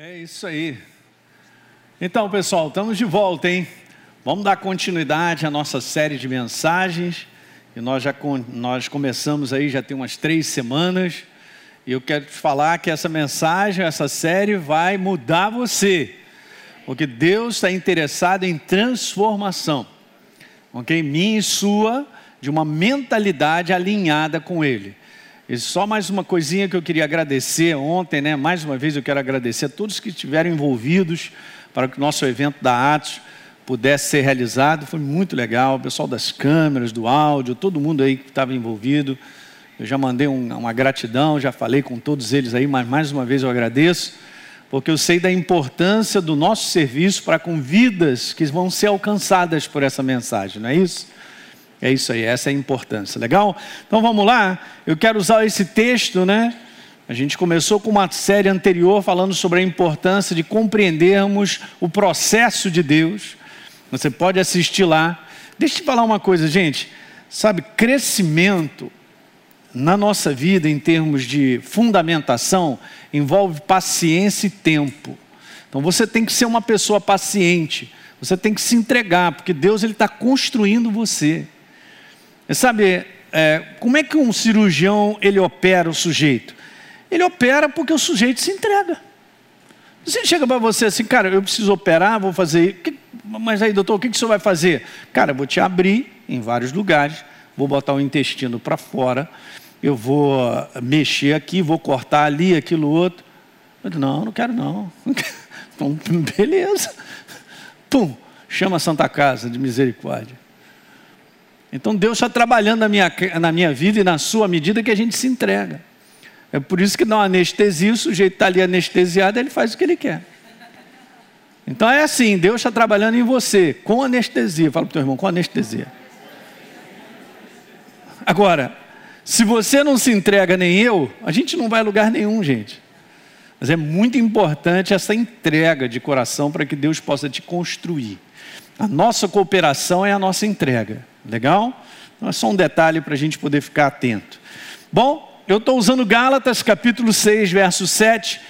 É isso aí. Então, pessoal, estamos de volta, hein? Vamos dar continuidade à nossa série de mensagens. E nós já nós começamos aí já tem umas três semanas. E eu quero te falar que essa mensagem, essa série vai mudar você. Porque Deus está interessado em transformação. Ok? Minha e sua, de uma mentalidade alinhada com Ele. E só mais uma coisinha que eu queria agradecer ontem, né? Mais uma vez eu quero agradecer a todos que estiveram envolvidos para que o nosso evento da Atos pudesse ser realizado. Foi muito legal, o pessoal das câmeras, do áudio, todo mundo aí que estava envolvido. Eu já mandei um, uma gratidão, já falei com todos eles aí, mas mais uma vez eu agradeço, porque eu sei da importância do nosso serviço para com vidas que vão ser alcançadas por essa mensagem, não é isso? É isso aí, essa é a importância. Legal? Então vamos lá. Eu quero usar esse texto, né? A gente começou com uma série anterior falando sobre a importância de compreendermos o processo de Deus. Você pode assistir lá. Deixa eu te falar uma coisa, gente. Sabe, crescimento na nossa vida em termos de fundamentação envolve paciência e tempo. Então você tem que ser uma pessoa paciente. Você tem que se entregar, porque Deus ele está construindo você. Sabe, é, como é que um cirurgião ele opera o sujeito? Ele opera porque o sujeito se entrega. Ele chega para você assim, cara, eu preciso operar, vou fazer. Mas aí, doutor, o que, que o senhor vai fazer? Cara, eu vou te abrir em vários lugares, vou botar o intestino para fora, eu vou mexer aqui, vou cortar ali, aquilo outro. Eu digo, não, não quero não. Então, beleza. Pum, chama a Santa Casa de Misericórdia. Então Deus está trabalhando na minha, na minha vida e na sua medida que a gente se entrega. É por isso que uma anestesia, o sujeito está ali anestesiado, ele faz o que ele quer. Então é assim, Deus está trabalhando em você, com anestesia. Fala para o teu irmão, com anestesia. Agora, se você não se entrega nem eu, a gente não vai a lugar nenhum, gente. Mas é muito importante essa entrega de coração para que Deus possa te construir. A nossa cooperação é a nossa entrega. Legal? Então é só um detalhe para a gente poder ficar atento. Bom, eu estou usando Gálatas capítulo 6, verso 7.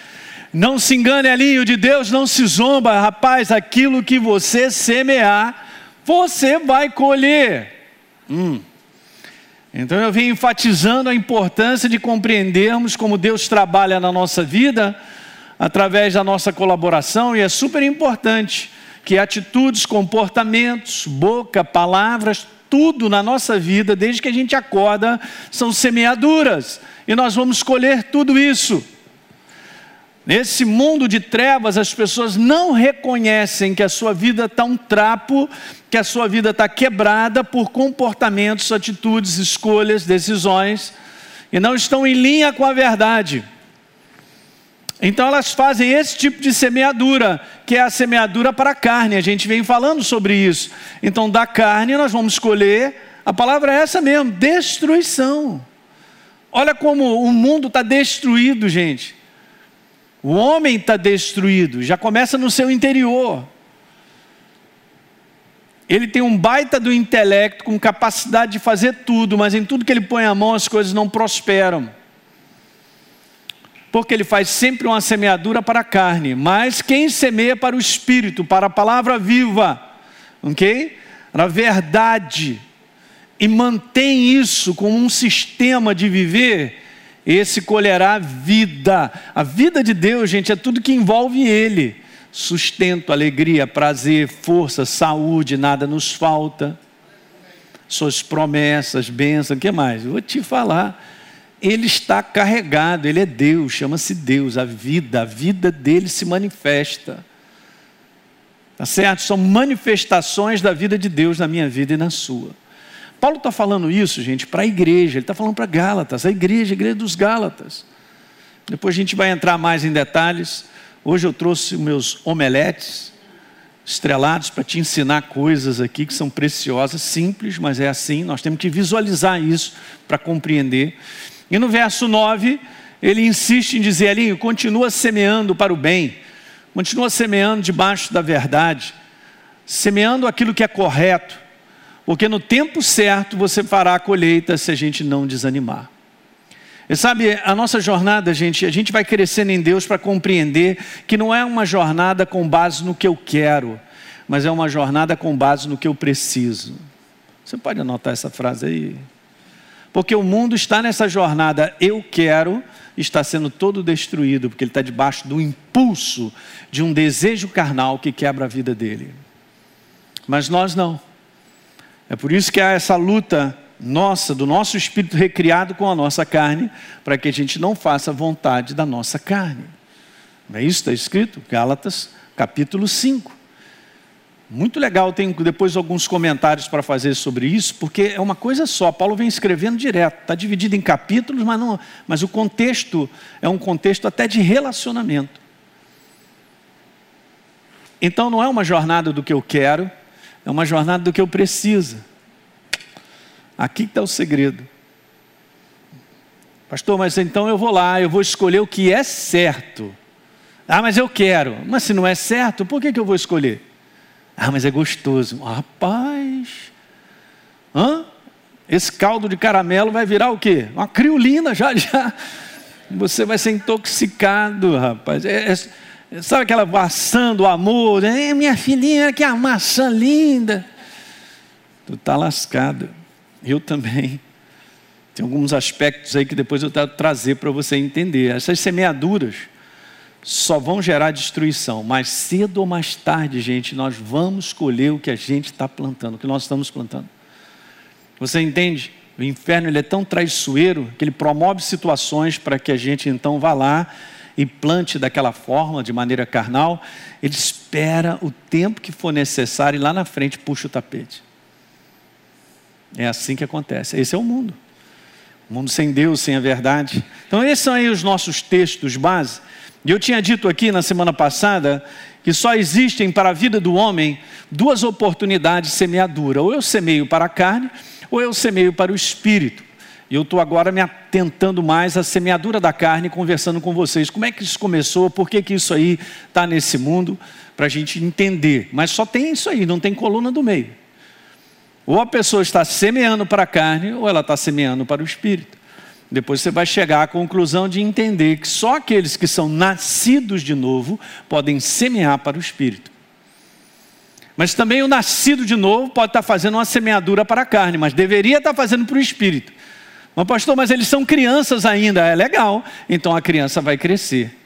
Não se engane, Elinho, de Deus não se zomba, rapaz, aquilo que você semear, você vai colher. Hum. Então eu vim enfatizando a importância de compreendermos como Deus trabalha na nossa vida através da nossa colaboração, e é super importante que atitudes, comportamentos, boca, palavras, tudo na nossa vida, desde que a gente acorda, são semeaduras, e nós vamos colher tudo isso. Nesse mundo de trevas, as pessoas não reconhecem que a sua vida está um trapo, que a sua vida está quebrada por comportamentos, atitudes, escolhas, decisões, e não estão em linha com a verdade. Então elas fazem esse tipo de semeadura, que é a semeadura para a carne. A gente vem falando sobre isso. Então da carne nós vamos escolher, a palavra é essa mesmo, destruição. Olha como o mundo está destruído, gente. O homem está destruído, já começa no seu interior. Ele tem um baita do intelecto, com capacidade de fazer tudo, mas em tudo que ele põe a mão as coisas não prosperam porque ele faz sempre uma semeadura para a carne, mas quem semeia para o espírito, para a palavra viva, ok? Para a verdade, e mantém isso como um sistema de viver, esse colherá vida. A vida de Deus, gente, é tudo que envolve Ele: sustento, alegria, prazer, força, saúde, nada nos falta. Suas promessas, bênçãos, o que mais? Eu vou te falar ele está carregado, ele é Deus, chama-se Deus, a vida, a vida dele se manifesta. Tá certo? São manifestações da vida de Deus na minha vida e na sua. Paulo está falando isso, gente, para a igreja, ele está falando para Gálatas, a igreja, a igreja dos Gálatas. Depois a gente vai entrar mais em detalhes. Hoje eu trouxe meus omeletes estrelados para te ensinar coisas aqui que são preciosas, simples, mas é assim, nós temos que visualizar isso para compreender. E no verso 9, ele insiste em dizer ali: continua semeando para o bem, continua semeando debaixo da verdade, semeando aquilo que é correto, porque no tempo certo você fará a colheita se a gente não desanimar. E sabe, a nossa jornada, gente, a gente vai crescendo em Deus para compreender que não é uma jornada com base no que eu quero, mas é uma jornada com base no que eu preciso. Você pode anotar essa frase aí? Porque o mundo está nessa jornada, eu quero, está sendo todo destruído, porque ele está debaixo do impulso de um desejo carnal que quebra a vida dele. Mas nós não. É por isso que há essa luta nossa, do nosso espírito recriado com a nossa carne, para que a gente não faça a vontade da nossa carne. Não é isso que está escrito? Gálatas capítulo 5. Muito legal, tenho depois alguns comentários para fazer sobre isso, porque é uma coisa só. Paulo vem escrevendo direto, está dividido em capítulos, mas, não, mas o contexto é um contexto até de relacionamento. Então não é uma jornada do que eu quero, é uma jornada do que eu preciso. Aqui está o segredo. Pastor, mas então eu vou lá, eu vou escolher o que é certo. Ah, mas eu quero. Mas se não é certo, por que, que eu vou escolher? Ah, mas é gostoso. Rapaz, hã? esse caldo de caramelo vai virar o quê? Uma criolina já, já. Você vai ser intoxicado, rapaz. É, é, sabe aquela maçã do amor? É, minha filhinha, que a maçã linda. Tu está lascado. Eu também. Tem alguns aspectos aí que depois eu quero trazer para você entender. Essas semeaduras só vão gerar destruição. Mais cedo ou mais tarde, gente, nós vamos colher o que a gente está plantando, o que nós estamos plantando. Você entende? O inferno ele é tão traiçoeiro que ele promove situações para que a gente então vá lá e plante daquela forma, de maneira carnal. Ele espera o tempo que for necessário e lá na frente puxa o tapete. É assim que acontece. Esse é o mundo. Mundo sem Deus, sem a verdade. Então, esses são aí os nossos textos base. E eu tinha dito aqui na semana passada que só existem para a vida do homem duas oportunidades de semeadura: ou eu semeio para a carne, ou eu semeio para o espírito. E eu estou agora me atentando mais à semeadura da carne, conversando com vocês. Como é que isso começou? Por que, que isso aí está nesse mundo? Para a gente entender. Mas só tem isso aí, não tem coluna do meio. Ou a pessoa está semeando para a carne, ou ela está semeando para o espírito. Depois você vai chegar à conclusão de entender que só aqueles que são nascidos de novo podem semear para o espírito. Mas também o nascido de novo pode estar fazendo uma semeadura para a carne, mas deveria estar fazendo para o espírito. Mas, pastor, mas eles são crianças ainda. É legal. Então a criança vai crescer.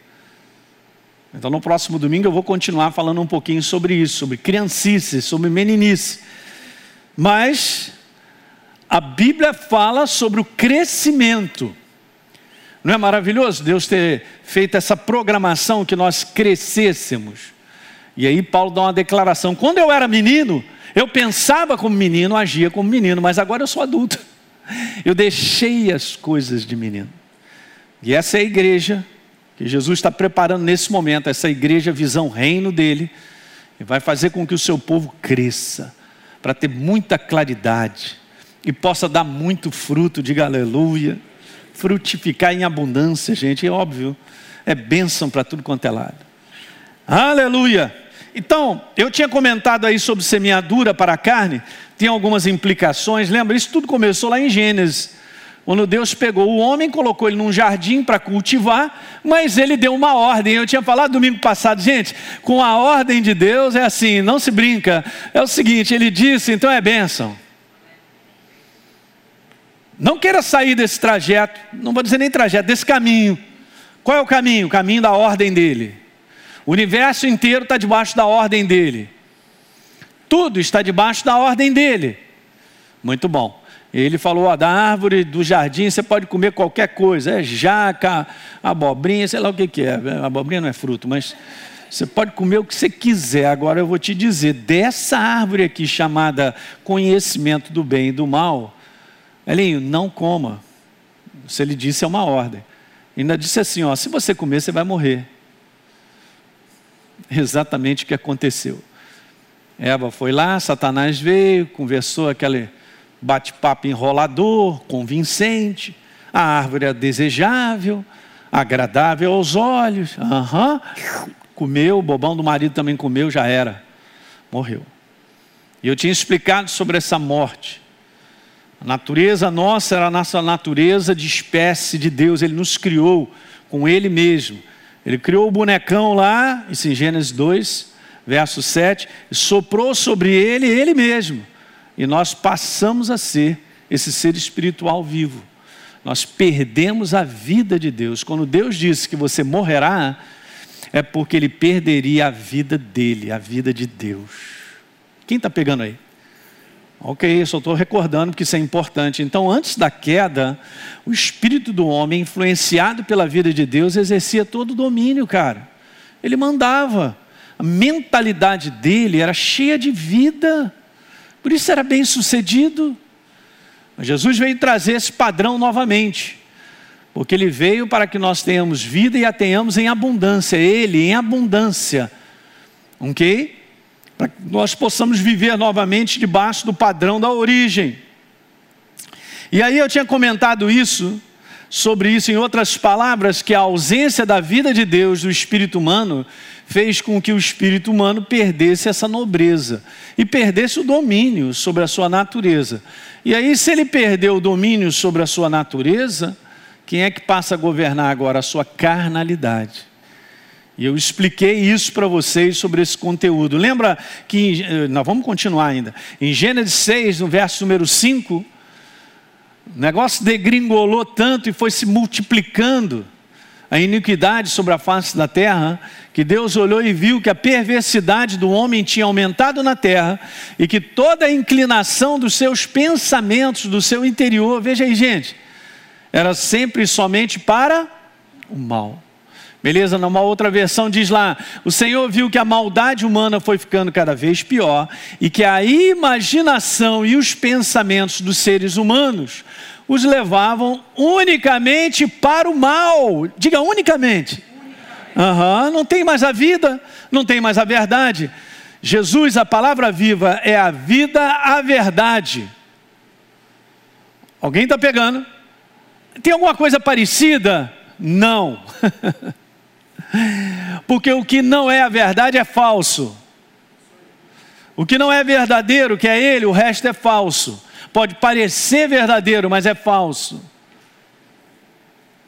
Então, no próximo domingo, eu vou continuar falando um pouquinho sobre isso, sobre criancice, sobre meninice. Mas a Bíblia fala sobre o crescimento. Não é maravilhoso Deus ter feito essa programação que nós crescêssemos? E aí Paulo dá uma declaração: quando eu era menino, eu pensava como menino, agia como menino, mas agora eu sou adulto. Eu deixei as coisas de menino. E essa é a igreja que Jesus está preparando nesse momento, essa igreja, visão reino dele, e vai fazer com que o seu povo cresça para ter muita claridade e possa dar muito fruto, diga aleluia. Frutificar em abundância, gente, é óbvio, é bênção para tudo quanto é lado. Aleluia! Então, eu tinha comentado aí sobre semeadura para a carne, tem algumas implicações, lembra? Isso tudo começou lá em Gênesis. Quando Deus pegou o homem, colocou ele num jardim para cultivar, mas ele deu uma ordem. Eu tinha falado domingo passado, gente, com a ordem de Deus é assim, não se brinca. É o seguinte, ele disse, então é bênção. Não queira sair desse trajeto, não vou dizer nem trajeto, desse caminho. Qual é o caminho? O caminho da ordem dele. O universo inteiro está debaixo da ordem dele. Tudo está debaixo da ordem dele. Muito bom. Ele falou: ó, da árvore do jardim você pode comer qualquer coisa, é jaca, abobrinha, sei lá o que, que é. Abobrinha não é fruto, mas você pode comer o que você quiser. Agora eu vou te dizer: dessa árvore aqui chamada conhecimento do bem e do mal, Elinho, não coma. Se ele disse, é uma ordem. Ainda disse assim: ó, se você comer, você vai morrer. Exatamente o que aconteceu. Eva foi lá, Satanás veio, conversou aquele bate-papo enrolador, convincente, a árvore é desejável, agradável aos olhos, uhum. comeu, o bobão do marido também comeu, já era, morreu. E eu tinha explicado sobre essa morte. A natureza nossa era a nossa natureza de espécie de Deus, Ele nos criou com Ele mesmo. Ele criou o bonecão lá, isso em Gênesis 2, verso 7, e soprou sobre ele Ele mesmo. E nós passamos a ser esse ser espiritual vivo. Nós perdemos a vida de Deus. Quando Deus disse que você morrerá, é porque ele perderia a vida dele, a vida de Deus. Quem está pegando aí? Ok, só estou recordando porque isso é importante. Então, antes da queda, o espírito do homem, influenciado pela vida de Deus, exercia todo o domínio, cara. Ele mandava. A mentalidade dele era cheia de vida. Por isso era bem sucedido. Mas Jesus veio trazer esse padrão novamente. Porque ele veio para que nós tenhamos vida e a tenhamos em abundância. Ele em abundância. Ok? para que nós possamos viver novamente debaixo do padrão da origem. E aí eu tinha comentado isso, sobre isso em outras palavras, que a ausência da vida de Deus, do espírito humano, fez com que o espírito humano perdesse essa nobreza e perdesse o domínio sobre a sua natureza. E aí, se ele perdeu o domínio sobre a sua natureza, quem é que passa a governar agora? A sua carnalidade. E eu expliquei isso para vocês sobre esse conteúdo. Lembra que, eh, nós vamos continuar ainda, em Gênesis 6, no verso número 5, o negócio degringolou tanto e foi se multiplicando a iniquidade sobre a face da terra, que Deus olhou e viu que a perversidade do homem tinha aumentado na terra e que toda a inclinação dos seus pensamentos, do seu interior, veja aí, gente, era sempre somente para o mal. Beleza? Numa outra versão diz lá: o Senhor viu que a maldade humana foi ficando cada vez pior e que a imaginação e os pensamentos dos seres humanos os levavam unicamente para o mal. Diga unicamente. Uhum, não tem mais a vida, não tem mais a verdade. Jesus, a palavra viva, é a vida, a verdade. Alguém está pegando? Tem alguma coisa parecida? Não. Porque o que não é a verdade é falso. O que não é verdadeiro, que é ele, o resto é falso. Pode parecer verdadeiro, mas é falso.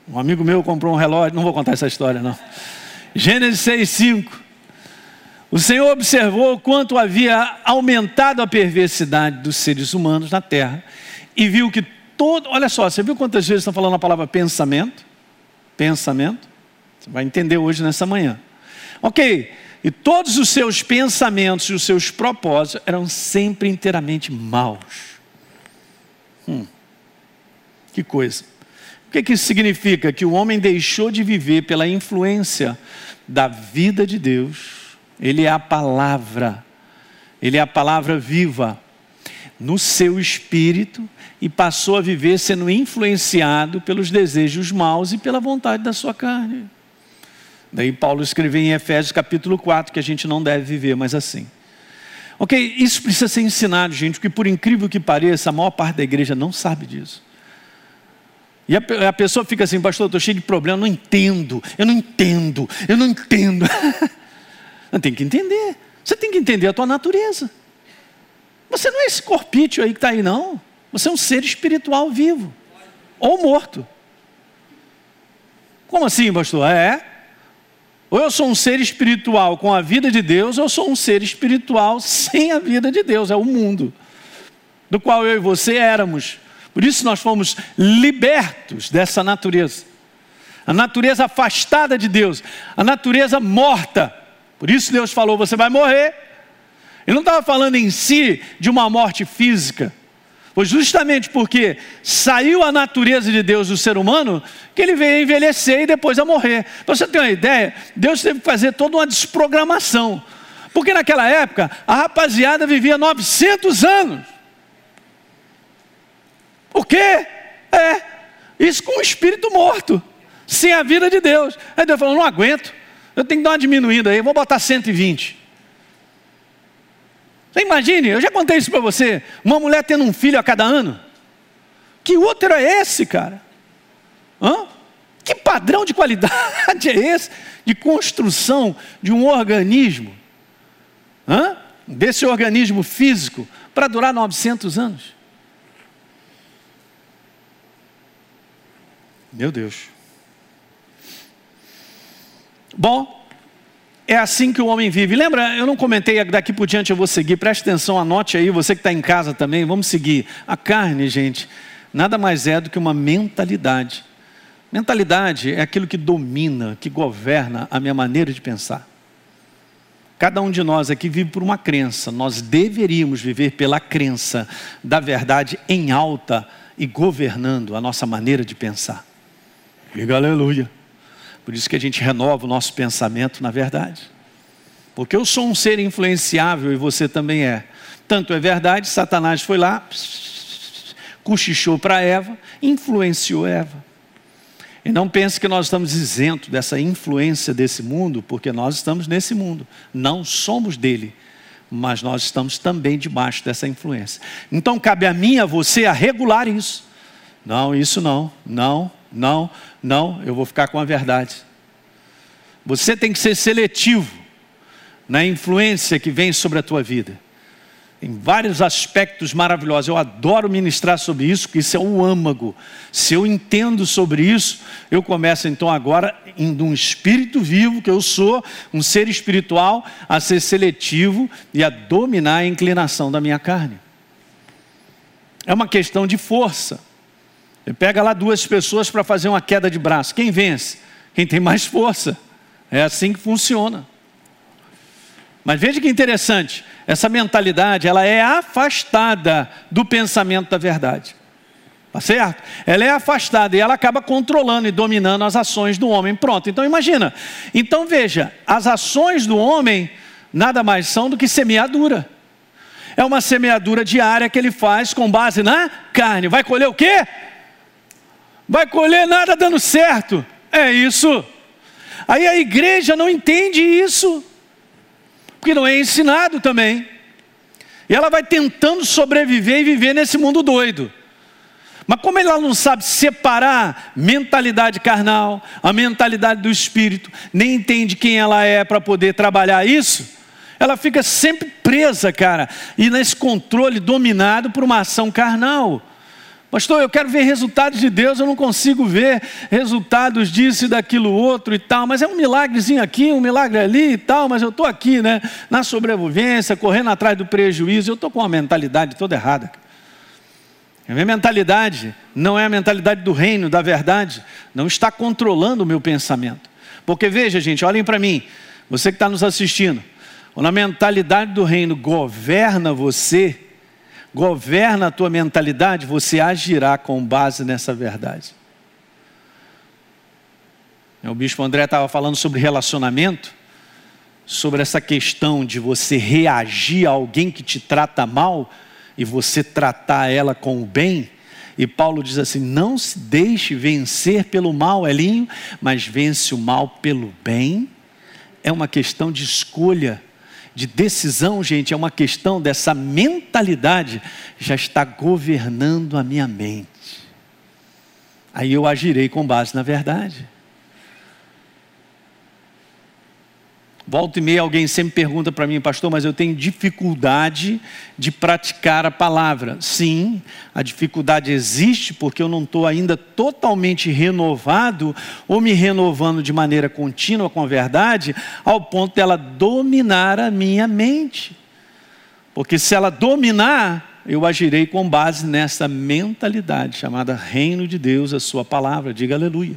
Um amigo meu comprou um relógio, não vou contar essa história não. Gênesis 6:5. O Senhor observou quanto havia aumentado a perversidade dos seres humanos na terra e viu que todo, olha só, você viu quantas vezes estão falando a palavra pensamento? Pensamento. Você vai entender hoje nessa manhã. Ok, e todos os seus pensamentos e os seus propósitos eram sempre inteiramente maus. Hum, que coisa. O que, que isso significa? Que o homem deixou de viver pela influência da vida de Deus. Ele é a palavra, ele é a palavra viva no seu espírito e passou a viver sendo influenciado pelos desejos maus e pela vontade da sua carne. Daí Paulo escreveu em Efésios capítulo 4 que a gente não deve viver mais assim. Ok, isso precisa ser ensinado, gente, porque por incrível que pareça, a maior parte da igreja não sabe disso. E a, a pessoa fica assim, pastor, eu estou cheio de problema, eu não entendo, eu não entendo, eu não entendo. tem que entender, você tem que entender a tua natureza. Você não é esse corpício aí que está aí, não. Você é um ser espiritual vivo, ou morto. Como assim, pastor? É. Ou eu sou um ser espiritual com a vida de Deus, ou eu sou um ser espiritual sem a vida de Deus, é o mundo, do qual eu e você éramos. Por isso nós fomos libertos dessa natureza. A natureza afastada de Deus, a natureza morta. Por isso Deus falou: você vai morrer. Ele não estava falando em si de uma morte física. Foi justamente porque saiu a natureza de Deus do ser humano que ele veio a envelhecer e depois a morrer. Para você ter uma ideia, Deus teve que fazer toda uma desprogramação. Porque naquela época a rapaziada vivia 900 anos. O quê? É, isso com o espírito morto, sem a vida de Deus. Aí Deus falou: não aguento, eu tenho que dar uma diminuída aí, vou botar 120. Imagine, eu já contei isso para você, uma mulher tendo um filho a cada ano. Que útero é esse, cara? Hã? Que padrão de qualidade é esse de construção de um organismo? Hã? Desse organismo físico para durar 900 anos? Meu Deus. Bom, é assim que o homem vive. Lembra, eu não comentei, daqui por diante eu vou seguir, preste atenção, anote aí, você que está em casa também, vamos seguir. A carne, gente, nada mais é do que uma mentalidade. Mentalidade é aquilo que domina, que governa a minha maneira de pensar. Cada um de nós aqui vive por uma crença, nós deveríamos viver pela crença da verdade em alta e governando a nossa maneira de pensar. Diga aleluia. Por isso que a gente renova o nosso pensamento na verdade. Porque eu sou um ser influenciável e você também é. Tanto é verdade, Satanás foi lá, cochichou para Eva, influenciou Eva. E não pense que nós estamos isentos dessa influência desse mundo, porque nós estamos nesse mundo. Não somos dele, mas nós estamos também debaixo dessa influência. Então cabe a mim, a você, a regular isso. Não, isso não, não, não, não, eu vou ficar com a verdade. Você tem que ser seletivo na influência que vem sobre a tua vida. Em vários aspectos maravilhosos. Eu adoro ministrar sobre isso, porque isso é um âmago. Se eu entendo sobre isso, eu começo então agora, em um espírito vivo que eu sou, um ser espiritual, a ser seletivo e a dominar a inclinação da minha carne. É uma questão de força. Você pega lá duas pessoas para fazer uma queda de braço. Quem vence? Quem tem mais força. É assim que funciona. Mas veja que interessante, essa mentalidade, ela é afastada do pensamento da verdade. Tá certo? Ela é afastada e ela acaba controlando e dominando as ações do homem. Pronto, então imagina. Então veja, as ações do homem nada mais são do que semeadura. É uma semeadura diária que ele faz com base na carne. Vai colher o quê? Vai colher nada dando certo. É isso. Aí a igreja não entende isso, porque não é ensinado também. E ela vai tentando sobreviver e viver nesse mundo doido. Mas como ela não sabe separar mentalidade carnal, a mentalidade do espírito, nem entende quem ela é para poder trabalhar isso, ela fica sempre presa, cara, e nesse controle dominado por uma ação carnal. Pastor, eu quero ver resultados de Deus, eu não consigo ver resultados disso e daquilo outro e tal, mas é um milagrezinho aqui, um milagre ali e tal, mas eu estou aqui, né, na sobrevivência, correndo atrás do prejuízo, eu estou com uma mentalidade toda errada. A minha mentalidade não é a mentalidade do reino, da verdade, não está controlando o meu pensamento. Porque veja, gente, olhem para mim, você que está nos assistindo, quando a mentalidade do reino governa você, governa a tua mentalidade, você agirá com base nessa verdade. O bispo André estava falando sobre relacionamento, sobre essa questão de você reagir a alguém que te trata mal e você tratar ela com o bem. E Paulo diz assim: não se deixe vencer pelo mal, Elinho, mas vence o mal pelo bem. É uma questão de escolha de decisão, gente, é uma questão dessa mentalidade já está governando a minha mente. Aí eu agirei com base na verdade. Volta e meia alguém sempre pergunta para mim, pastor, mas eu tenho dificuldade de praticar a palavra. Sim, a dificuldade existe porque eu não estou ainda totalmente renovado ou me renovando de maneira contínua com a verdade, ao ponto dela dominar a minha mente. Porque se ela dominar, eu agirei com base nessa mentalidade chamada Reino de Deus, a Sua palavra. Diga aleluia.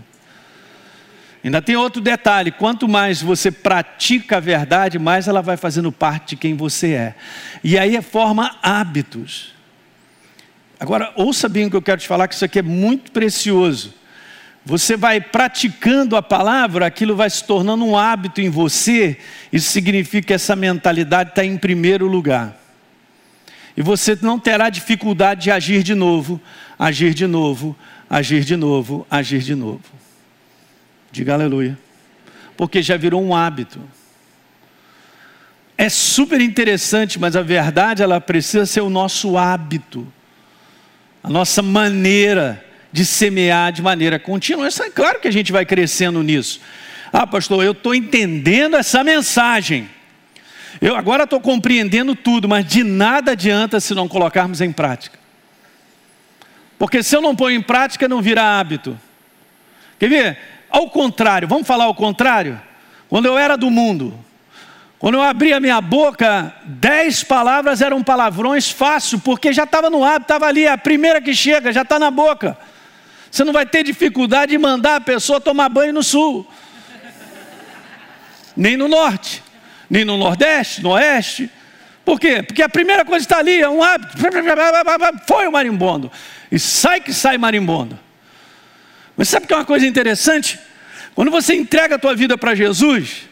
Ainda tem outro detalhe: quanto mais você pratica a verdade, mais ela vai fazendo parte de quem você é. E aí forma hábitos. Agora, ouça bem o que eu quero te falar, que isso aqui é muito precioso. Você vai praticando a palavra, aquilo vai se tornando um hábito em você, isso significa que essa mentalidade está em primeiro lugar. E você não terá dificuldade de agir de novo, agir de novo, agir de novo, agir de novo. Diga aleluia. Porque já virou um hábito. É super interessante, mas a verdade ela precisa ser o nosso hábito, a nossa maneira de semear de maneira contínua. É claro que a gente vai crescendo nisso. Ah, pastor, eu estou entendendo essa mensagem. Eu agora estou compreendendo tudo, mas de nada adianta se não colocarmos em prática. Porque se eu não pôr em prática, não vira hábito. Quer ver? Ao contrário, vamos falar ao contrário? Quando eu era do mundo, quando eu abria minha boca, dez palavras eram palavrões fácil, porque já estava no hábito, estava ali, a primeira que chega, já está na boca. Você não vai ter dificuldade de mandar a pessoa tomar banho no sul, nem no norte, nem no nordeste, no oeste. Por quê? Porque a primeira coisa está ali, é um hábito. Foi o marimbondo. E sai que sai marimbondo. Mas sabe que é uma coisa interessante? Quando você entrega a tua vida para Jesus,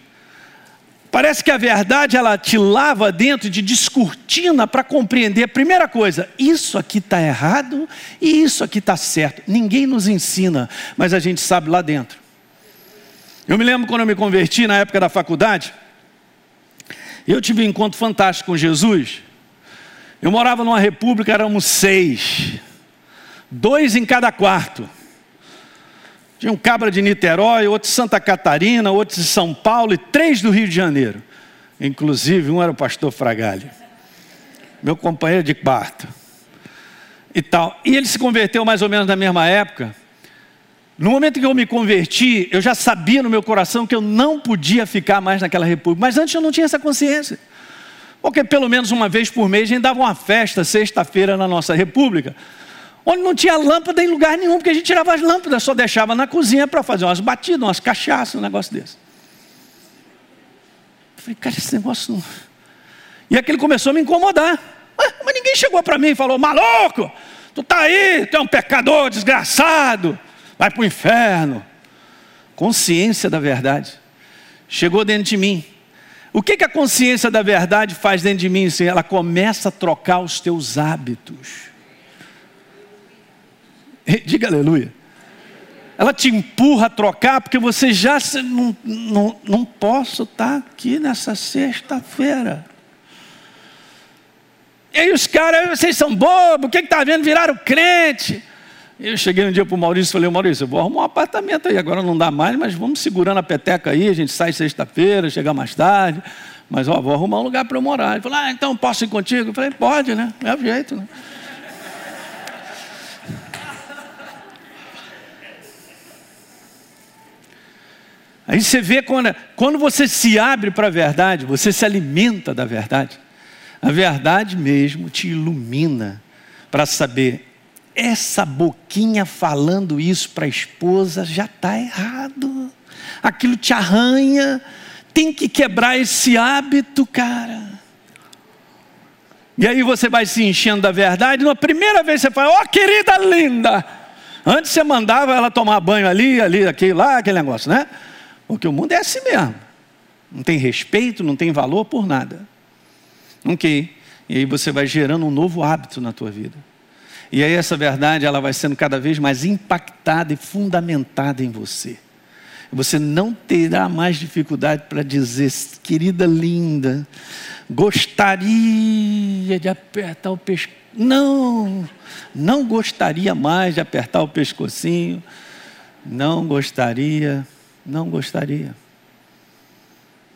parece que a verdade ela te lava dentro de descortina para compreender. Primeira coisa, isso aqui está errado e isso aqui está certo. Ninguém nos ensina, mas a gente sabe lá dentro. Eu me lembro quando eu me converti na época da faculdade, eu tive um encontro fantástico com Jesus. Eu morava numa república, éramos seis, dois em cada quarto. Tinha um cabra de Niterói, outro de Santa Catarina, outro de São Paulo e três do Rio de Janeiro. Inclusive, um era o pastor Fragalho, meu companheiro de quarto. E tal. E ele se converteu mais ou menos na mesma época. No momento que eu me converti, eu já sabia no meu coração que eu não podia ficar mais naquela república. Mas antes eu não tinha essa consciência. Porque pelo menos uma vez por mês a gente dava uma festa, sexta-feira, na nossa república onde não tinha lâmpada em lugar nenhum, porque a gente tirava as lâmpadas, só deixava na cozinha para fazer umas batidas, umas cachaças, um negócio desse. Eu falei, cara, esse negócio não. E aquele começou a me incomodar. Mas ninguém chegou para mim e falou: maluco, tu tá aí, tu é um pecador desgraçado, vai para o inferno. Consciência da verdade chegou dentro de mim. O que, que a consciência da verdade faz dentro de mim? Ela começa a trocar os teus hábitos. Diga aleluia. Ela te empurra a trocar, porque você já não, não, não posso estar aqui nessa sexta-feira. E aí os caras, vocês são bobos, o que está vendo? Viraram crente. Eu cheguei um dia para o Maurício e falei, Maurício, eu vou arrumar um apartamento aí, agora não dá mais, mas vamos segurando a peteca aí, a gente sai sexta-feira, chega mais tarde, mas ó, vou arrumar um lugar para eu morar. Ele falou, ah, então posso ir contigo? Eu falei, pode, né? É o jeito, né? Aí você vê quando, quando você se abre para a verdade, você se alimenta da verdade. A verdade mesmo te ilumina para saber, essa boquinha falando isso para a esposa já está errado. Aquilo te arranha, tem que quebrar esse hábito, cara. E aí você vai se enchendo da verdade. Na primeira vez você fala, ó oh, querida linda. Antes você mandava ela tomar banho ali, ali, aquele lá, aquele negócio, né? Porque o mundo é assim mesmo. Não tem respeito, não tem valor por nada. Ok. E aí você vai gerando um novo hábito na tua vida. E aí essa verdade ela vai sendo cada vez mais impactada e fundamentada em você. Você não terá mais dificuldade para dizer, querida linda, gostaria de apertar o pescoço. Não, não gostaria mais de apertar o pescocinho. Não gostaria não gostaria.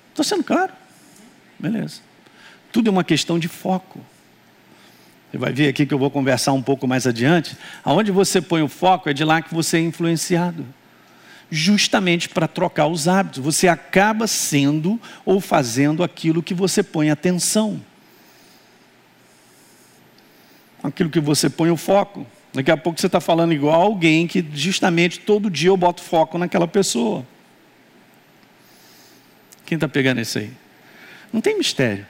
Estou sendo claro? Beleza. Tudo é uma questão de foco. Você vai ver aqui que eu vou conversar um pouco mais adiante. Aonde você põe o foco é de lá que você é influenciado. Justamente para trocar os hábitos. Você acaba sendo ou fazendo aquilo que você põe atenção. Aquilo que você põe o foco. Daqui a pouco você está falando igual alguém que justamente todo dia eu boto foco naquela pessoa. Quem está pegando isso aí? Não tem mistério.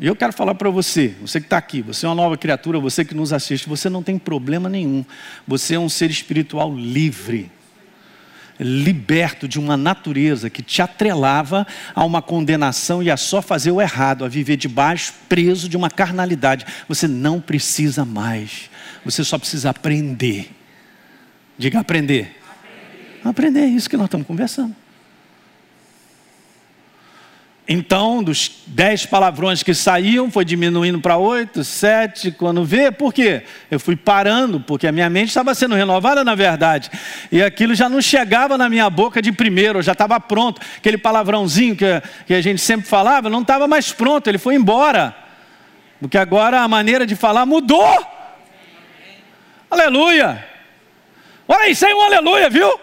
E eu quero falar para você, você que está aqui, você é uma nova criatura, você que nos assiste, você não tem problema nenhum. Você é um ser espiritual livre, liberto de uma natureza que te atrelava a uma condenação e a só fazer o errado, a viver debaixo, preso de uma carnalidade. Você não precisa mais. Você só precisa aprender. Diga aprender. Aprender, aprender é isso que nós estamos conversando. Então, dos dez palavrões que saíam, foi diminuindo para oito, sete, quando vê, por quê? Eu fui parando, porque a minha mente estava sendo renovada na verdade, e aquilo já não chegava na minha boca de primeiro, eu já estava pronto. Aquele palavrãozinho que, que a gente sempre falava, não estava mais pronto, ele foi embora, porque agora a maneira de falar mudou. Aleluia! Olha aí, saiu um aleluia, viu?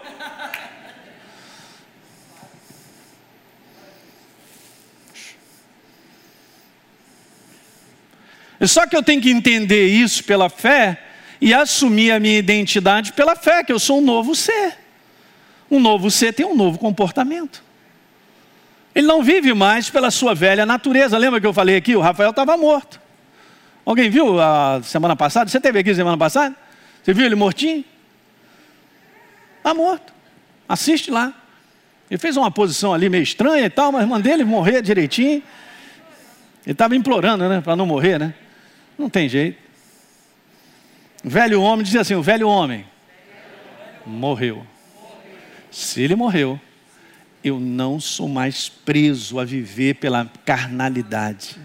Só que eu tenho que entender isso pela fé e assumir a minha identidade pela fé, que eu sou um novo ser. Um novo ser tem um novo comportamento. Ele não vive mais pela sua velha natureza. Lembra que eu falei aqui? O Rafael estava morto. Alguém viu a semana passada? Você teve aqui semana passada? Você viu ele mortinho? Está morto. Assiste lá. Ele fez uma posição ali meio estranha e tal, mas mandei ele morrer direitinho. Ele estava implorando, né? Para não morrer, né? Não tem jeito. O velho homem dizia assim: o velho homem morreu. Se ele morreu, eu não sou mais preso a viver pela carnalidade.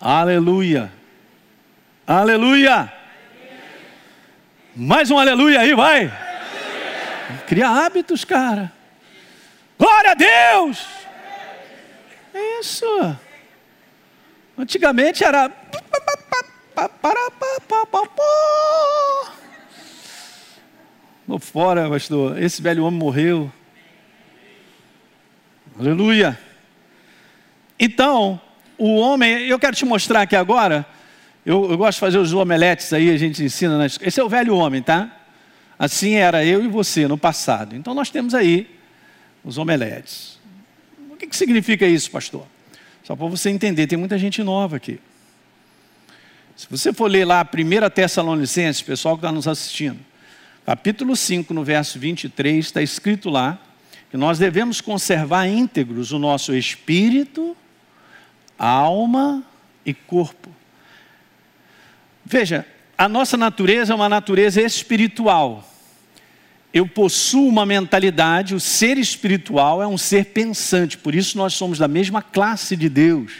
Aleluia. Aleluia. Mais um aleluia aí, vai. Cria hábitos, cara. Glória a Deus! Isso. Antigamente era. Vou fora, pastor. Esse velho homem morreu. Aleluia. Então, o homem, eu quero te mostrar aqui agora. Eu, eu gosto de fazer os omeletes aí, a gente ensina. Nas, esse é o velho homem, tá? Assim era eu e você no passado. Então, nós temos aí os omeletes. O que, que significa isso, pastor? Só para você entender, tem muita gente nova aqui. Se você for ler lá a 1 Tessalonicenses, pessoal que está nos assistindo, capítulo 5, no verso 23, está escrito lá que nós devemos conservar íntegros o nosso espírito, alma e corpo. Veja, a nossa natureza é uma natureza espiritual eu possuo uma mentalidade, o ser espiritual é um ser pensante, por isso nós somos da mesma classe de Deus,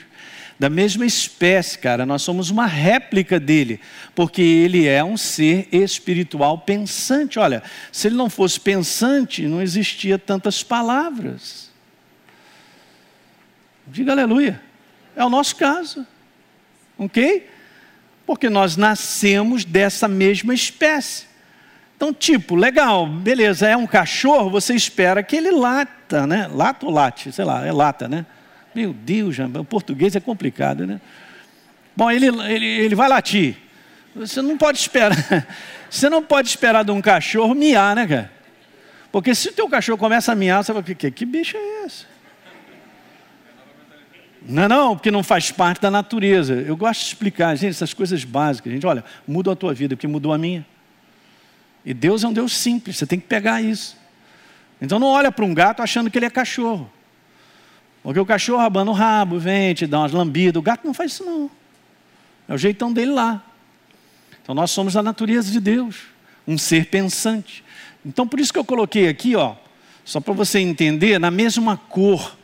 da mesma espécie, cara, nós somos uma réplica dele, porque ele é um ser espiritual pensante. Olha, se ele não fosse pensante, não existia tantas palavras. Diga aleluia. É o nosso caso, ok? Porque nós nascemos dessa mesma espécie. Então, tipo, legal, beleza, é um cachorro, você espera que ele lata, né? Lata ou late? Sei lá, é lata, né? Meu Deus, o português é complicado, né? Bom, ele, ele, ele vai latir. Você não pode esperar. Você não pode esperar de um cachorro miar, né, cara? Porque se o teu cachorro começa a miar, você vai que, que bicho é esse? Não, é não, porque não faz parte da natureza. Eu gosto de explicar, gente, essas coisas básicas. Gente, olha, muda a tua vida, porque mudou a minha. E Deus é um Deus simples, você tem que pegar isso. Então não olha para um gato achando que ele é cachorro. Porque o cachorro abana o rabo, vem, te dá umas lambidas. O gato não faz isso não. É o jeitão dele lá. Então nós somos a natureza de Deus, um ser pensante. Então por isso que eu coloquei aqui, ó, só para você entender, na mesma cor.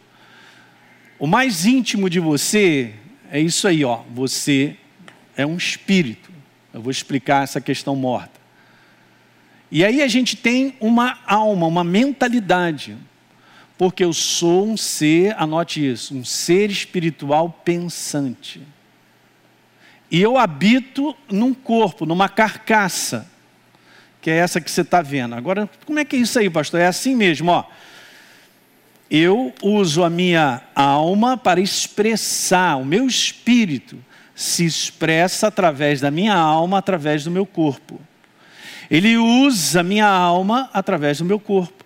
O mais íntimo de você é isso aí, ó. Você é um espírito. Eu vou explicar essa questão morta. E aí a gente tem uma alma, uma mentalidade, porque eu sou um ser, anote isso, um ser espiritual pensante. E eu habito num corpo, numa carcaça, que é essa que você está vendo. Agora, como é que é isso aí, pastor? É assim mesmo, ó. Eu uso a minha alma para expressar, o meu espírito se expressa através da minha alma, através do meu corpo. Ele usa minha alma através do meu corpo.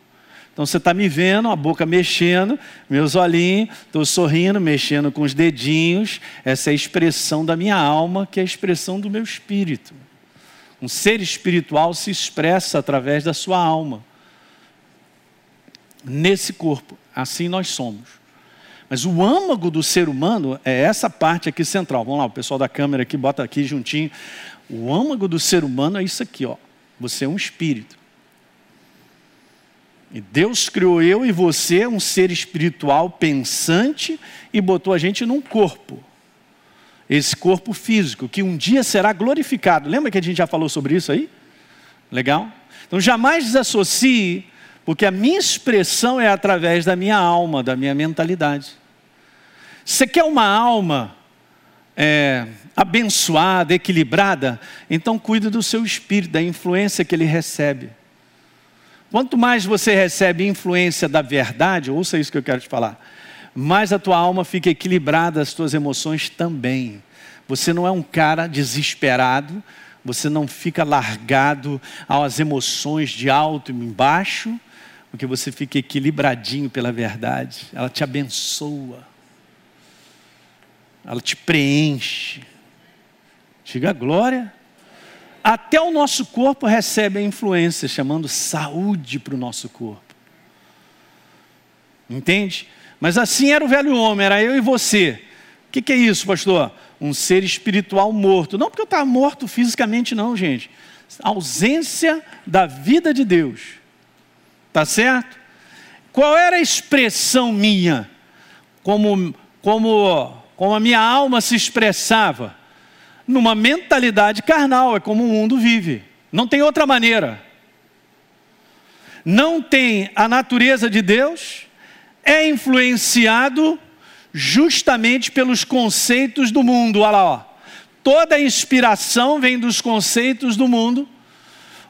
Então você está me vendo, a boca mexendo, meus olhinhos, estou sorrindo, mexendo com os dedinhos. Essa é a expressão da minha alma, que é a expressão do meu espírito. Um ser espiritual se expressa através da sua alma. Nesse corpo, assim nós somos. Mas o âmago do ser humano é essa parte aqui central. Vamos lá, o pessoal da câmera aqui, bota aqui juntinho. O âmago do ser humano é isso aqui, ó. Você é um espírito. Deus criou eu e você, um ser espiritual pensante, e botou a gente num corpo. Esse corpo físico, que um dia será glorificado. Lembra que a gente já falou sobre isso aí? Legal? Então jamais desassocie, porque a minha expressão é através da minha alma, da minha mentalidade. Você quer uma alma é, abençoada, equilibrada, então cuide do seu espírito, da influência que ele recebe. Quanto mais você recebe influência da verdade, ouça isso que eu quero te falar, mais a tua alma fica equilibrada, as tuas emoções também. Você não é um cara desesperado, você não fica largado às emoções de alto e embaixo, porque você fica equilibradinho pela verdade. Ela te abençoa, ela te preenche. Diga glória. Até o nosso corpo recebe a influência, chamando saúde para o nosso corpo. Entende? Mas assim era o velho homem, era eu e você. O que, que é isso, pastor? Um ser espiritual morto. Não porque eu estava morto fisicamente, não, gente. ausência da vida de Deus. Tá certo? Qual era a expressão minha? Como, como, como a minha alma se expressava? Numa mentalidade carnal, é como o mundo vive. Não tem outra maneira. Não tem a natureza de Deus, é influenciado justamente pelos conceitos do mundo. Olha lá, ó. toda inspiração vem dos conceitos do mundo,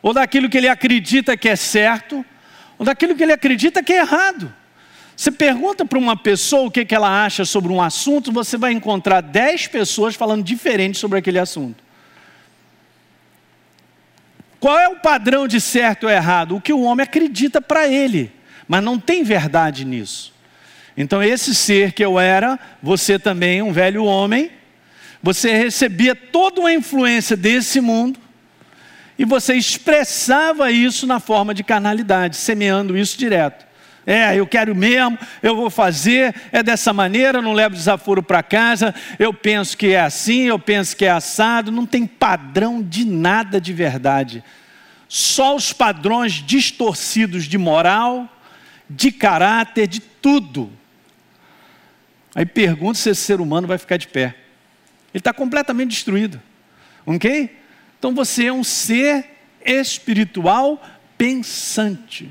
ou daquilo que ele acredita que é certo, ou daquilo que ele acredita que é errado. Você pergunta para uma pessoa o que, que ela acha sobre um assunto, você vai encontrar dez pessoas falando diferente sobre aquele assunto. Qual é o padrão de certo ou errado? O que o homem acredita para ele mas não tem verdade nisso. Então, esse ser que eu era, você também, um velho homem, você recebia toda uma influência desse mundo e você expressava isso na forma de carnalidade, semeando isso direto. É, eu quero mesmo, eu vou fazer, é dessa maneira, não levo desaforo para casa, eu penso que é assim, eu penso que é assado, não tem padrão de nada de verdade. Só os padrões distorcidos de moral, de caráter, de tudo. Aí pergunto se esse ser humano vai ficar de pé. Ele está completamente destruído. Ok? Então você é um ser espiritual pensante.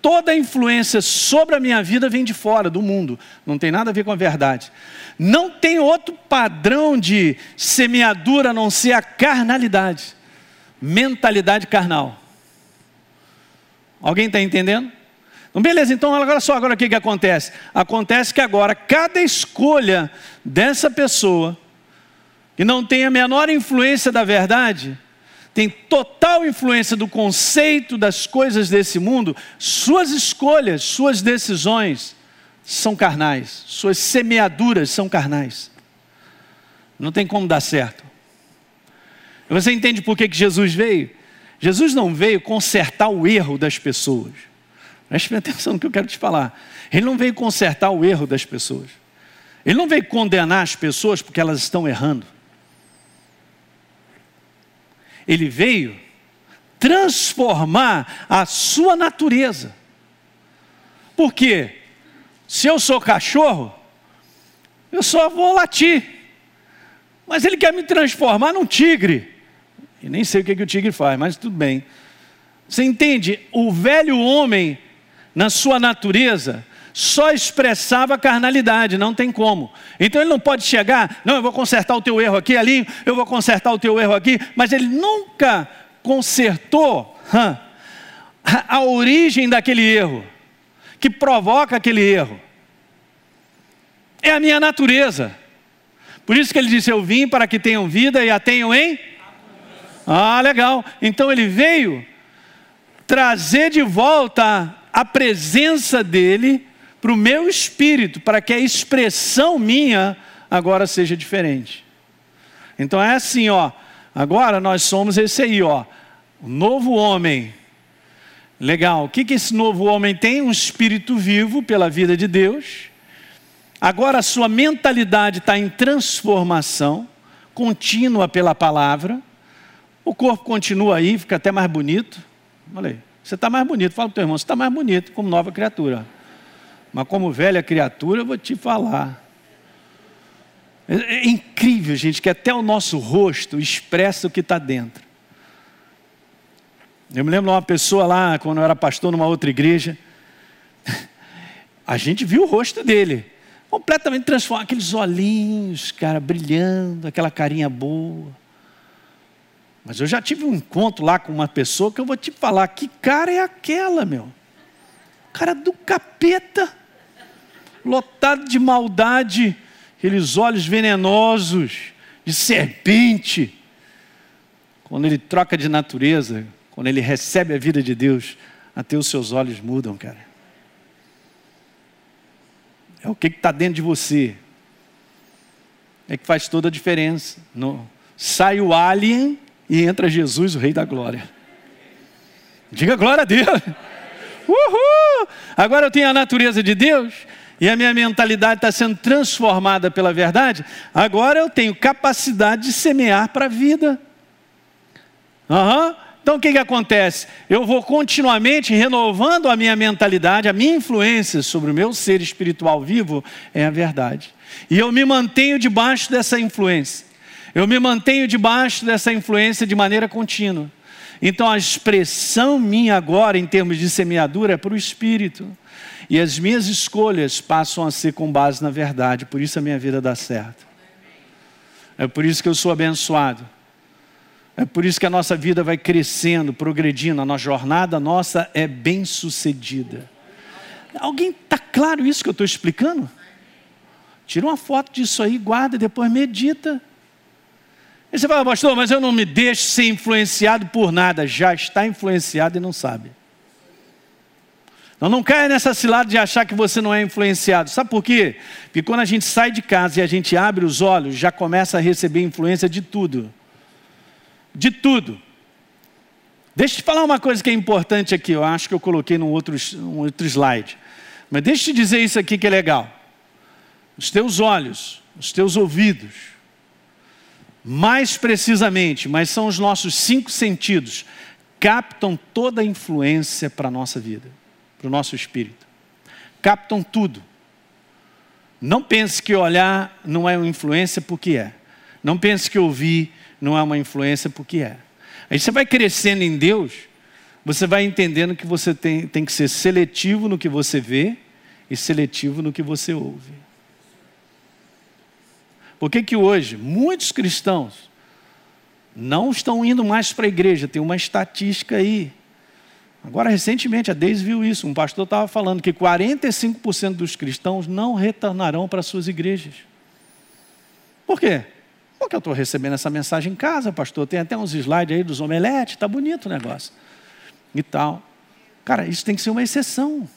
Toda a influência sobre a minha vida vem de fora, do mundo. Não tem nada a ver com a verdade. Não tem outro padrão de semeadura a não ser a carnalidade. Mentalidade carnal. Alguém está entendendo? Então, beleza, então agora só, agora o que, que acontece? Acontece que agora cada escolha dessa pessoa, que não tem a menor influência da verdade, tem total influência do conceito das coisas desse mundo, suas escolhas, suas decisões são carnais, suas semeaduras são carnais. Não tem como dar certo. Você entende por que, que Jesus veio? Jesus não veio consertar o erro das pessoas. Preste atenção no que eu quero te falar. Ele não veio consertar o erro das pessoas. Ele não veio condenar as pessoas porque elas estão errando. Ele veio transformar a sua natureza. Por quê? Se eu sou cachorro, eu só vou latir. Mas ele quer me transformar num tigre. E nem sei o que, que o tigre faz, mas tudo bem. Você entende? O velho homem, na sua natureza, só expressava carnalidade, não tem como. Então ele não pode chegar, não, eu vou consertar o teu erro aqui, ali, eu vou consertar o teu erro aqui, mas ele nunca consertou a origem daquele erro, que provoca aquele erro. É a minha natureza. Por isso que ele disse: Eu vim para que tenham vida e a tenham em ah, legal. Então ele veio trazer de volta a presença dele para o meu espírito, para que a expressão minha agora seja diferente. Então é assim, ó. Agora nós somos esse aí, ó. O novo homem. Legal. O que, que esse novo homem tem? Um espírito vivo pela vida de Deus. Agora a sua mentalidade está em transformação contínua pela palavra. O corpo continua aí, fica até mais bonito. Olha aí, você está mais bonito. Fala para o teu irmão, você está mais bonito como nova criatura. Mas como velha criatura, eu vou te falar. É, é incrível, gente, que até o nosso rosto expressa o que está dentro. Eu me lembro de uma pessoa lá, quando eu era pastor numa outra igreja, a gente viu o rosto dele, completamente transformado, aqueles olhinhos, cara, brilhando, aquela carinha boa. Mas eu já tive um encontro lá com uma pessoa que eu vou te falar: que cara é aquela, meu? Cara do capeta, lotado de maldade aqueles olhos venenosos de serpente. Quando ele troca de natureza, quando ele recebe a vida de Deus, até os seus olhos mudam, cara. É o que está dentro de você. É que faz toda a diferença. No, sai o alien e entra Jesus, o Rei da Glória. Diga glória a Deus. Uhul! Agora eu tenho a natureza de Deus e a minha mentalidade está sendo transformada pela verdade. Agora eu tenho capacidade de semear para a vida. Uhum. Então o que, que acontece? Eu vou continuamente renovando a minha mentalidade, a minha influência sobre o meu ser espiritual vivo é a verdade. E eu me mantenho debaixo dessa influência. Eu me mantenho debaixo dessa influência de maneira contínua. Então a expressão minha agora, em termos de semeadura, é para o Espírito. E as minhas escolhas passam a ser com base na verdade. Por isso a minha vida dá certo. É por isso que eu sou abençoado. É por isso que a nossa vida vai crescendo, progredindo, a nossa jornada nossa é bem sucedida. Alguém está claro isso que eu estou explicando? Tira uma foto disso aí, guarda e depois medita. E você fala, pastor, mas eu não me deixo ser influenciado por nada. Já está influenciado e não sabe. Então não caia nessa cilada de achar que você não é influenciado. Sabe por quê? Porque quando a gente sai de casa e a gente abre os olhos, já começa a receber influência de tudo. De tudo. Deixa eu te falar uma coisa que é importante aqui. Eu acho que eu coloquei num outro, um outro slide. Mas deixa eu te dizer isso aqui que é legal. Os teus olhos, os teus ouvidos, mais precisamente, mas são os nossos cinco sentidos, captam toda a influência para a nossa vida, para o nosso espírito. Captam tudo. Não pense que olhar não é uma influência porque é. Não pense que ouvir não é uma influência porque é. Aí você vai crescendo em Deus, você vai entendendo que você tem, tem que ser seletivo no que você vê e seletivo no que você ouve. Por que, que hoje muitos cristãos não estão indo mais para a igreja? Tem uma estatística aí. Agora, recentemente, a Deise viu isso. Um pastor estava falando que 45% dos cristãos não retornarão para suas igrejas. Por quê? Porque eu estou recebendo essa mensagem em casa, pastor. Tem até uns slides aí dos omeletes, está bonito o negócio. E tal. Cara, isso tem que ser uma exceção.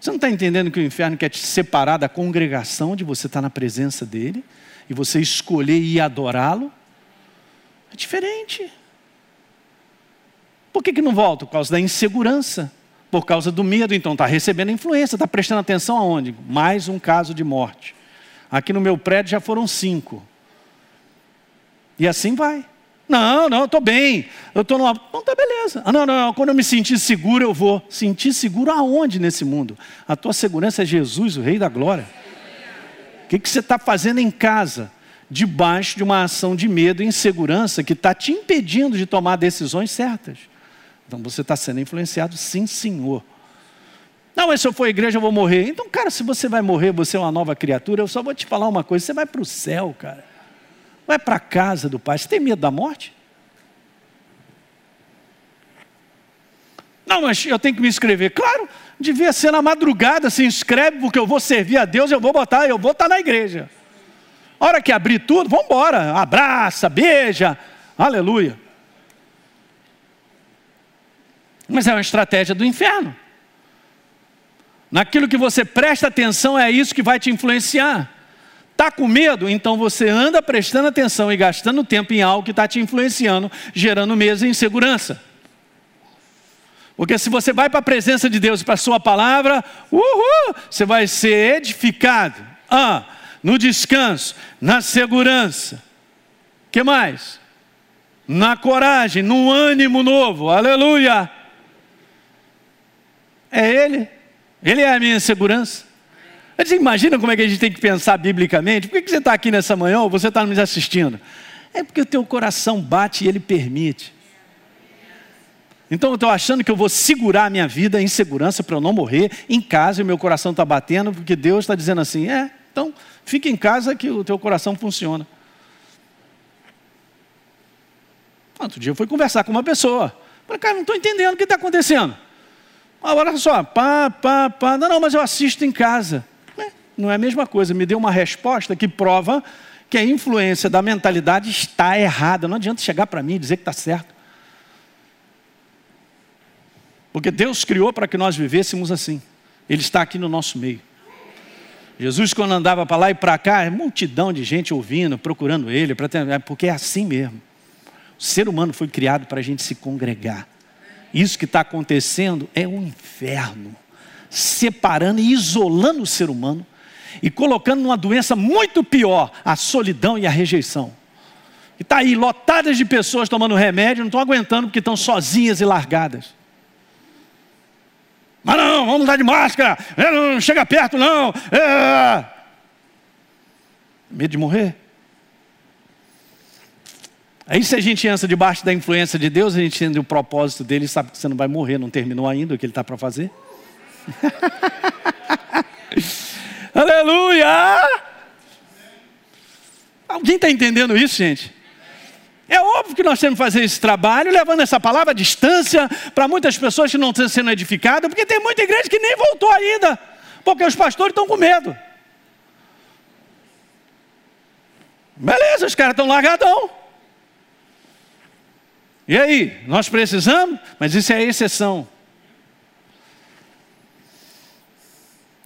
Você não está entendendo que o inferno quer te separar da congregação, de você estar tá na presença dele? e você escolher ir adorá-lo, é diferente. Por que, que não volta? Por causa da insegurança, por causa do medo. Então está recebendo influência, está prestando atenção aonde? Mais um caso de morte. Aqui no meu prédio já foram cinco. E assim vai. Não, não, eu estou bem. Eu estou numa. Não, tá beleza. Ah, não, não, quando eu me sentir seguro, eu vou. Sentir seguro aonde nesse mundo? A tua segurança é Jesus, o Rei da Glória. O que, que você está fazendo em casa? Debaixo de uma ação de medo e insegurança que está te impedindo de tomar decisões certas. Então você está sendo influenciado, sim, senhor. Não, mas se eu for à igreja eu vou morrer. Então, cara, se você vai morrer, você é uma nova criatura, eu só vou te falar uma coisa: você vai para o céu, cara. Vai para a casa do Pai. Você tem medo da morte? Não, mas eu tenho que me inscrever. Claro, devia ser na madrugada, se inscreve, porque eu vou servir a Deus, eu vou botar, eu vou estar na igreja. A hora que abrir tudo, vamos embora. Abraça, beija. Aleluia. Mas é uma estratégia do inferno. Naquilo que você presta atenção, é isso que vai te influenciar. Está com medo? Então você anda prestando atenção e gastando tempo em algo que está te influenciando, gerando medo e insegurança. Porque se você vai para a presença de Deus, para a sua palavra, uhul, você vai ser edificado. Ah, no descanso, na segurança. que mais? Na coragem, no ânimo novo. Aleluia. É Ele. Ele é a minha segurança. Você imagina como é que a gente tem que pensar biblicamente? Por que você está aqui nessa manhã ou você está nos assistindo? É porque o teu coração bate e ele permite. Então eu estou achando que eu vou segurar a minha vida em segurança para eu não morrer em casa e o meu coração está batendo, porque Deus está dizendo assim: é, então fique em casa que o teu coração funciona. Outro dia eu fui conversar com uma pessoa. Falei, cara, não estou entendendo o que está acontecendo. Olha só, pá, pá, pá. Não, não, mas eu assisto em casa. É, não é a mesma coisa. Me deu uma resposta que prova que a influência da mentalidade está errada. Não adianta chegar para mim e dizer que está certo. Porque Deus criou para que nós vivêssemos assim. Ele está aqui no nosso meio. Jesus, quando andava para lá e para cá, é multidão de gente ouvindo, procurando ele, é porque é assim mesmo. O ser humano foi criado para a gente se congregar. Isso que está acontecendo é um inferno, separando e isolando o ser humano e colocando numa doença muito pior, a solidão e a rejeição. E está aí, lotadas de pessoas tomando remédio, não estão aguentando porque estão sozinhas e largadas. Mas não, vamos dar de máscara, é, não chega perto não. É... Medo de morrer? Aí se a gente entra debaixo da influência de Deus, a gente entende o propósito dele e sabe que você não vai morrer, não terminou ainda o que ele está para fazer. Aleluia! Alguém está entendendo isso, gente? É óbvio que nós temos que fazer esse trabalho, levando essa palavra à distância para muitas pessoas que não estão sendo edificadas, porque tem muita igreja que nem voltou ainda, porque os pastores estão com medo. Beleza, os caras estão largadão. E aí, nós precisamos, mas isso é exceção.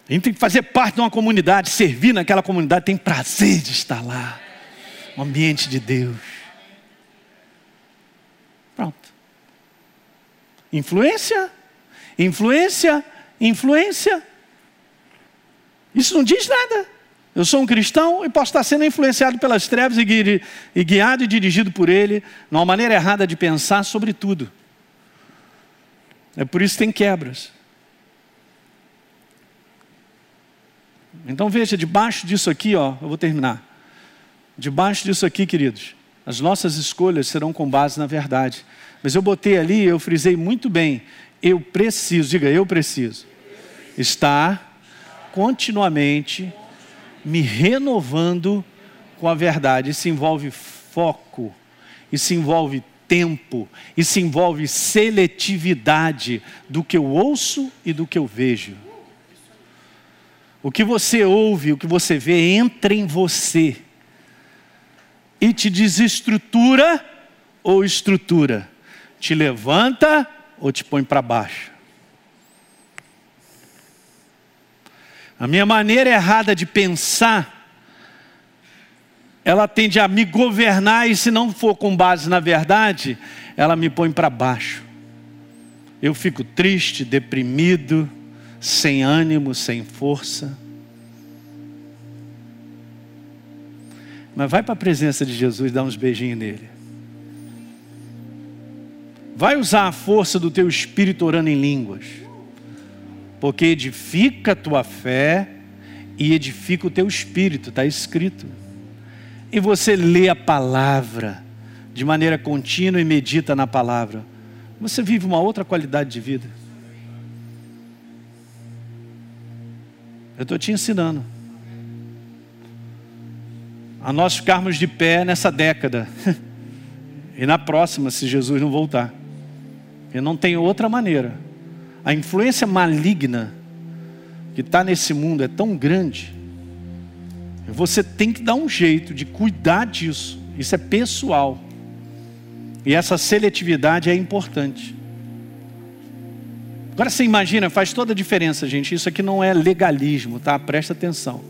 A gente tem que fazer parte de uma comunidade, servir naquela comunidade, tem prazer de estar lá. O ambiente de Deus. Influência, influência, influência. Isso não diz nada. Eu sou um cristão e posso estar sendo influenciado pelas trevas e guiado e dirigido por ele, numa maneira errada de pensar sobre tudo. É por isso que tem quebras. Então veja, debaixo disso aqui, ó, eu vou terminar. Debaixo disso aqui, queridos, as nossas escolhas serão com base na verdade. Mas eu botei ali, eu frisei muito bem. Eu preciso, diga, eu preciso estar continuamente me renovando com a verdade. Isso envolve foco, isso envolve tempo, isso envolve seletividade do que eu ouço e do que eu vejo. O que você ouve, o que você vê, entra em você e te desestrutura ou estrutura te levanta ou te põe para baixo. A minha maneira errada de pensar, ela tende a me governar e se não for com base na verdade, ela me põe para baixo. Eu fico triste, deprimido, sem ânimo, sem força. Mas vai para a presença de Jesus, dá uns beijinhos nele. Vai usar a força do teu espírito orando em línguas, porque edifica a tua fé e edifica o teu espírito, está escrito. E você lê a palavra de maneira contínua e medita na palavra, você vive uma outra qualidade de vida. Eu estou te ensinando. A nós ficarmos de pé nessa década. e na próxima, se Jesus não voltar. E não tem outra maneira. A influência maligna que está nesse mundo é tão grande. Você tem que dar um jeito de cuidar disso. Isso é pessoal. E essa seletividade é importante. Agora você imagina, faz toda a diferença, gente. Isso aqui não é legalismo, tá? Presta atenção.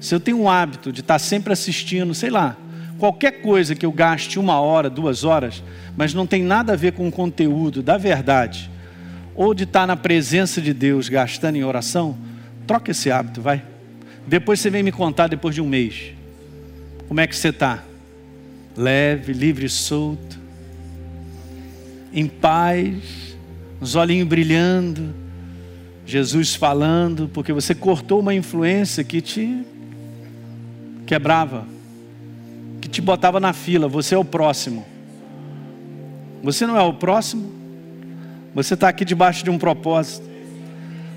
Se eu tenho um hábito de estar sempre assistindo, sei lá, qualquer coisa que eu gaste uma hora, duas horas, mas não tem nada a ver com o conteúdo da verdade, ou de estar na presença de Deus gastando em oração, troca esse hábito, vai. Depois você vem me contar depois de um mês. Como é que você está? Leve, livre, solto, em paz, os olhinhos brilhando, Jesus falando, porque você cortou uma influência que te quebrava que te botava na fila, você é o próximo. Você não é o próximo, você está aqui debaixo de um propósito.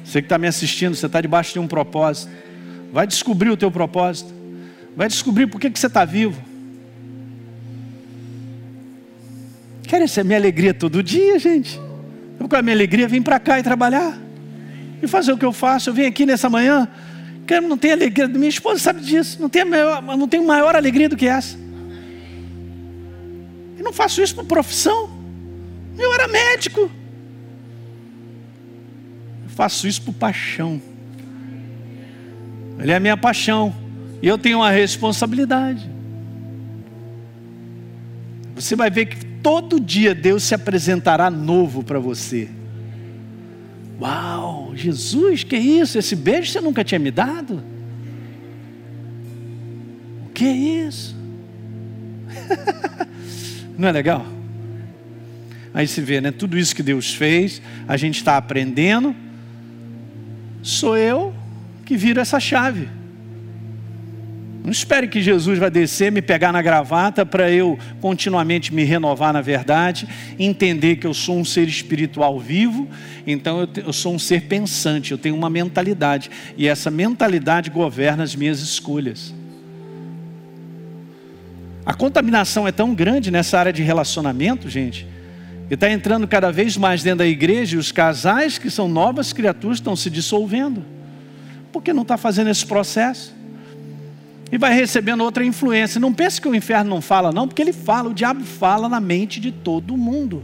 Você que está me assistindo, você está debaixo de um propósito. Vai descobrir o teu propósito. Vai descobrir por que, que você está vivo. Querem ser minha alegria todo dia, gente? Qual é a minha alegria? Vim para cá e trabalhar. E fazer o que eu faço. Eu vim aqui nessa manhã Cara, não tem alegria. Minha esposa sabe disso. Não tem, maior, não maior alegria do que essa. Eu não faço isso por profissão. Eu era médico. Faço isso por paixão. Ele é a minha paixão. E eu tenho uma responsabilidade. Você vai ver que todo dia Deus se apresentará novo para você. Uau, Jesus, que isso? Esse beijo você nunca tinha me dado? O que é isso? Não é legal? Aí se vê, né? Tudo isso que Deus fez, a gente está aprendendo. Sou eu que viro essa chave. Não espere que Jesus vai descer, me pegar na gravata para eu continuamente me renovar na verdade, entender que eu sou um ser espiritual vivo, então eu, eu, sou um ser pensante, eu tenho uma mentalidade, e essa mentalidade governa as minhas escolhas. A contaminação é tão grande nessa área de relacionamento, gente, e está entrando cada vez mais dentro da igreja, e os casais que são novas criaturas estão se dissolvendo, porque não está fazendo esse processo e vai recebendo outra influência. Não pense que o inferno não fala, não, porque ele fala, o diabo fala na mente de todo mundo.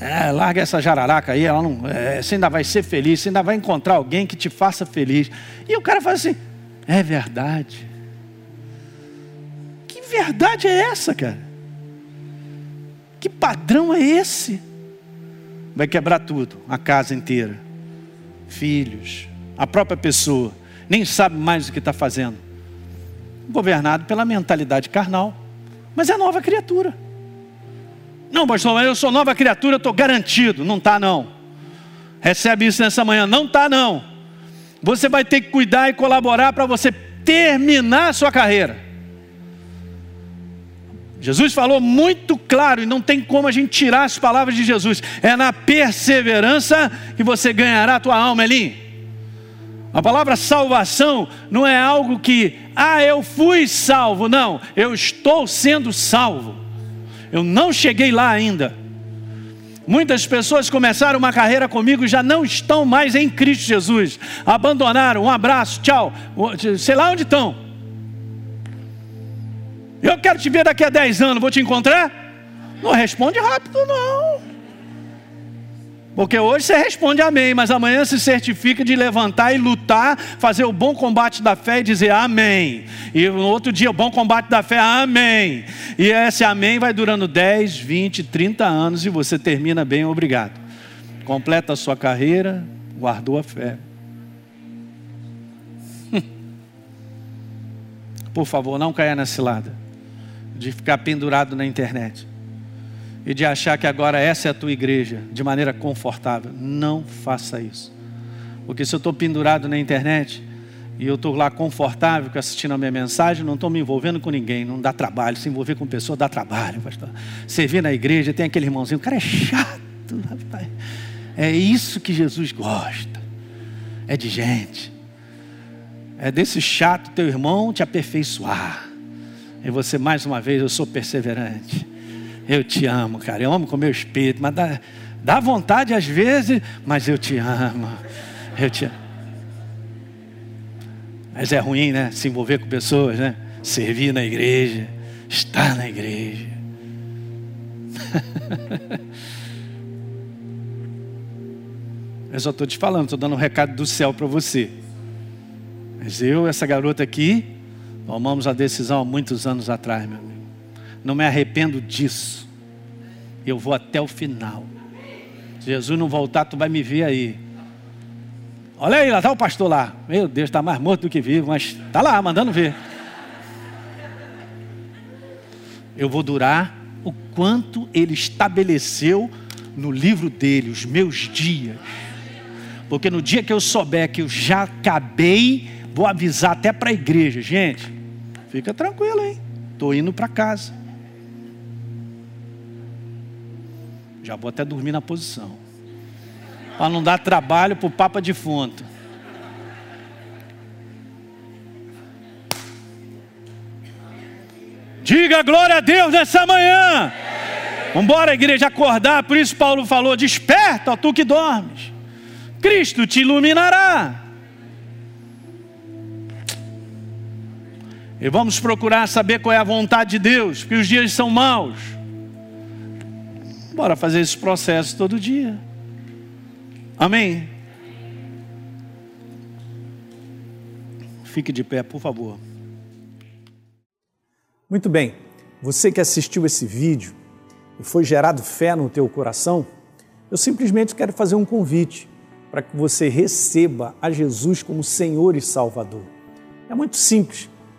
É, larga essa jararaca aí, ela não, é, você ainda vai ser feliz, você ainda vai encontrar alguém que te faça feliz. E o cara fala assim: é verdade. Que verdade é essa, cara? Que padrão é esse? Vai quebrar tudo, a casa inteira, filhos, a própria pessoa, nem sabe mais o que está fazendo governado pela mentalidade carnal, mas é nova criatura. Não, pastor, eu sou nova criatura, estou garantido. Não está, não. Recebe isso nessa manhã. Não está, não. Você vai ter que cuidar e colaborar para você terminar a sua carreira. Jesus falou muito claro, e não tem como a gente tirar as palavras de Jesus. É na perseverança que você ganhará a tua alma, Elim. A palavra salvação não é algo que, ah, eu fui salvo. Não, eu estou sendo salvo. Eu não cheguei lá ainda. Muitas pessoas começaram uma carreira comigo e já não estão mais em Cristo Jesus. Abandonaram, um abraço, tchau. Sei lá onde estão. Eu quero te ver daqui a 10 anos, vou te encontrar? Não responde rápido, não. Porque hoje você responde amém, mas amanhã se certifica de levantar e lutar, fazer o bom combate da fé e dizer amém. E no outro dia, o bom combate da fé, amém. E esse amém vai durando 10, 20, 30 anos e você termina bem, obrigado. Completa a sua carreira, guardou a fé. Por favor, não caia nessa cilada de ficar pendurado na internet e de achar que agora essa é a tua igreja, de maneira confortável. Não faça isso. Porque se eu estou pendurado na internet e eu estou lá confortável assistindo a minha mensagem, não estou me envolvendo com ninguém, não dá trabalho. Se envolver com pessoa dá trabalho, pastor. Servir na igreja, tem aquele irmãozinho, o cara é chato, rapaz. É isso que Jesus gosta. É de gente. É desse chato teu irmão te aperfeiçoar. E você, mais uma vez, eu sou perseverante. Eu te amo, cara. Eu amo com meu espírito. Mas dá, dá vontade às vezes, mas eu te amo. Eu te amo. Mas é ruim, né? Se envolver com pessoas, né? Servir na igreja, estar na igreja. eu só estou te falando, estou dando um recado do céu para você. Mas eu, essa garota aqui, tomamos a decisão há muitos anos atrás, meu amigo. Não me arrependo disso. Eu vou até o final. Se Jesus não voltar, tu vai me ver aí. Olha aí, lá está o pastor lá. Meu Deus, está mais morto do que vivo, mas está lá, mandando ver. Eu vou durar o quanto ele estabeleceu no livro dele, os meus dias. Porque no dia que eu souber que eu já acabei, vou avisar até para a igreja, gente. Fica tranquilo, hein? Estou indo para casa. Já vou até dormir na posição. Para não dar trabalho para o Papa defunto. Diga glória a Deus nessa manhã. Vambora, igreja, acordar. Por isso Paulo falou: Desperta, ó, tu que dormes. Cristo te iluminará. E vamos procurar saber qual é a vontade de Deus, porque os dias são maus. Bora fazer esse processo todo dia. Amém? Fique de pé, por favor. Muito bem. Você que assistiu esse vídeo e foi gerado fé no teu coração, eu simplesmente quero fazer um convite para que você receba a Jesus como Senhor e Salvador. É muito simples,